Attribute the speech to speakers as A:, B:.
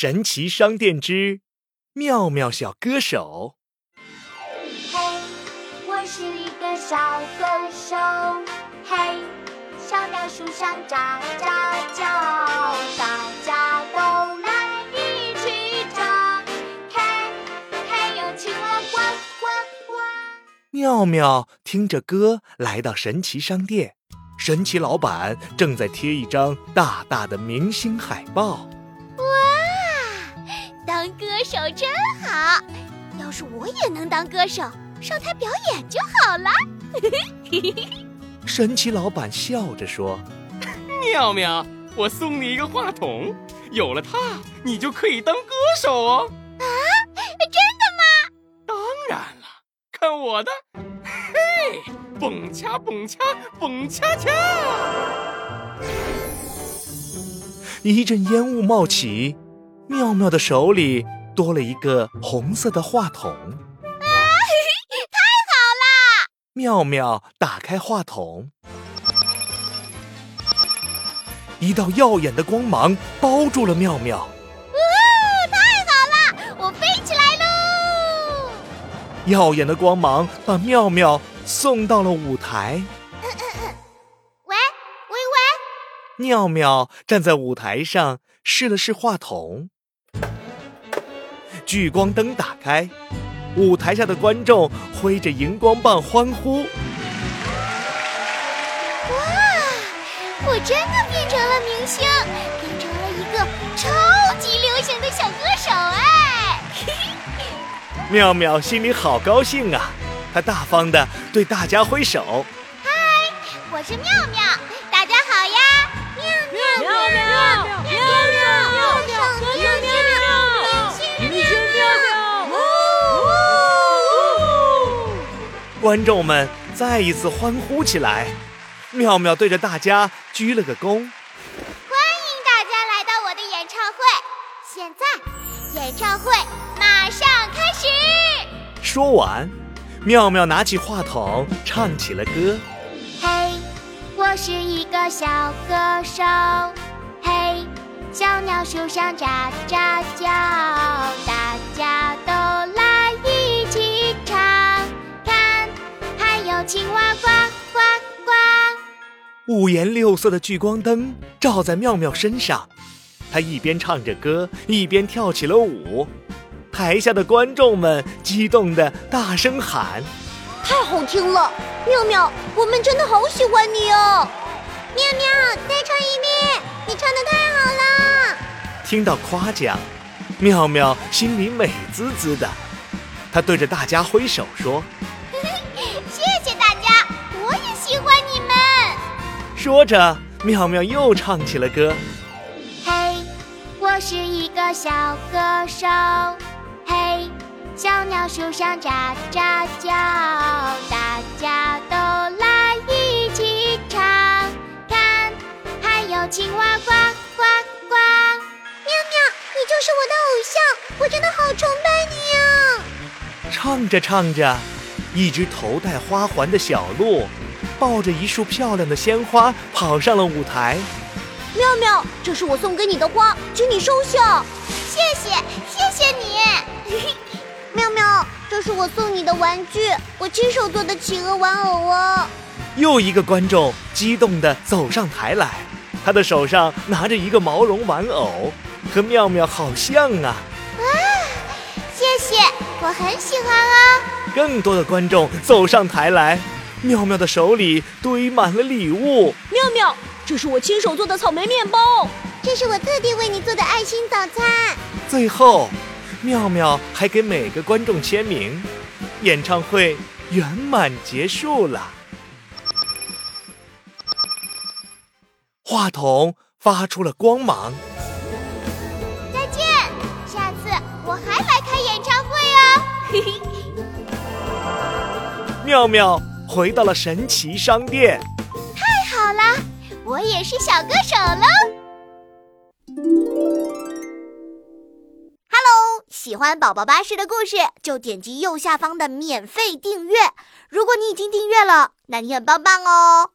A: 神奇商店之妙妙小歌手。
B: 嘿，我是一个小歌手。嘿，小鸟树上喳喳叫，大家都来一起唱。嘿，嘿有青蛙呱呱呱。
A: 妙妙听着歌来到神奇商店，神奇老板正在贴一张大大的明星海报。
C: 手真好，要是我也能当歌手，上台表演就好了。
A: 神奇老板笑着说
D: 妙妙，我送你一个话筒，有了它，你就可以当歌手哦。
C: 啊，真的吗？
D: 当然了，看我的，嘿，蹦恰蹦恰蹦恰恰！：“
A: 一阵烟雾冒起，妙妙的手里多了一个红色的话筒。啊，太好啦妙妙打开话筒，一道耀眼的光芒包住了妙妙。
C: 哇，太好了，我飞起来喽！
A: 耀眼的光芒把妙妙送到了舞台。
C: 喂喂喂，
A: 妙妙站在舞台上，试了试话筒，聚光灯打开，舞台下的观众挥着荧光棒欢呼。
C: 哇我真的变成了明星，变成了一个超级流行的小歌手哎！
A: 妙妙心里好高兴啊，她大方的对大家挥手。
C: 嗨我是妙妙，
A: 观众们再一次欢呼起来。妙妙对着大家鞠了个躬。
C: 欢迎大家来到我的演唱会。现在，演唱会马上开始。
A: 说完，妙妙拿起话筒唱起了歌。
B: 嘿，我是一个小歌手。嘿，小鸟树上喳喳叫，大家都
A: 五颜六色的聚光灯照在妙妙身上，她一边唱着歌，一边跳起了舞。台下的观众们激动地大声喊
C: 太好听了，妙妙，我们真的好喜欢你哦！妙妙，再唱一遍，你唱的太好了！：“
A: 听到夸奖，妙妙心里美滋滋的。”她对着大家挥手说说着，妙妙又唱起了歌。
B: 嘿，我是一个小歌手。嘿，小鸟树上喳喳叫，大家都来一起唱。看，还有青蛙呱呱呱。
C: 妙妙，你就是我的偶像，我真的好崇拜你啊！
A: 唱着唱着，一只头戴花环的小鹿，抱着一束漂亮的鲜花跑上了舞台。
C: 妙妙，这是我送给你的花，请你收下。谢谢，谢谢你。妙妙，这是我送你的玩具，我亲手做的企鹅玩偶哦。
A: 又一个观众激动地走上台来，他的手上拿着一个毛绒玩偶，和妙妙好像啊！
C: 谢谢，我很喜欢哦。
A: 更多的观众走上台来，妙妙的手里堆满了礼物。
C: 妙妙，这是我亲手做的草莓面包，这是我特地为你做的爱心早餐。
A: 最后，妙妙还给每个观众签名，演唱会圆满结束了。话筒发出了光芒，
C: 再见，下次我还来开演唱会哦。嘿嘿。
A: 妙妙回到了神奇商店。
C: 太好了，我也是小歌手喽。Hello，喜欢宝宝巴士的故事，就点击右下方的免费订阅。如果你已经订阅了，那你很棒棒哦。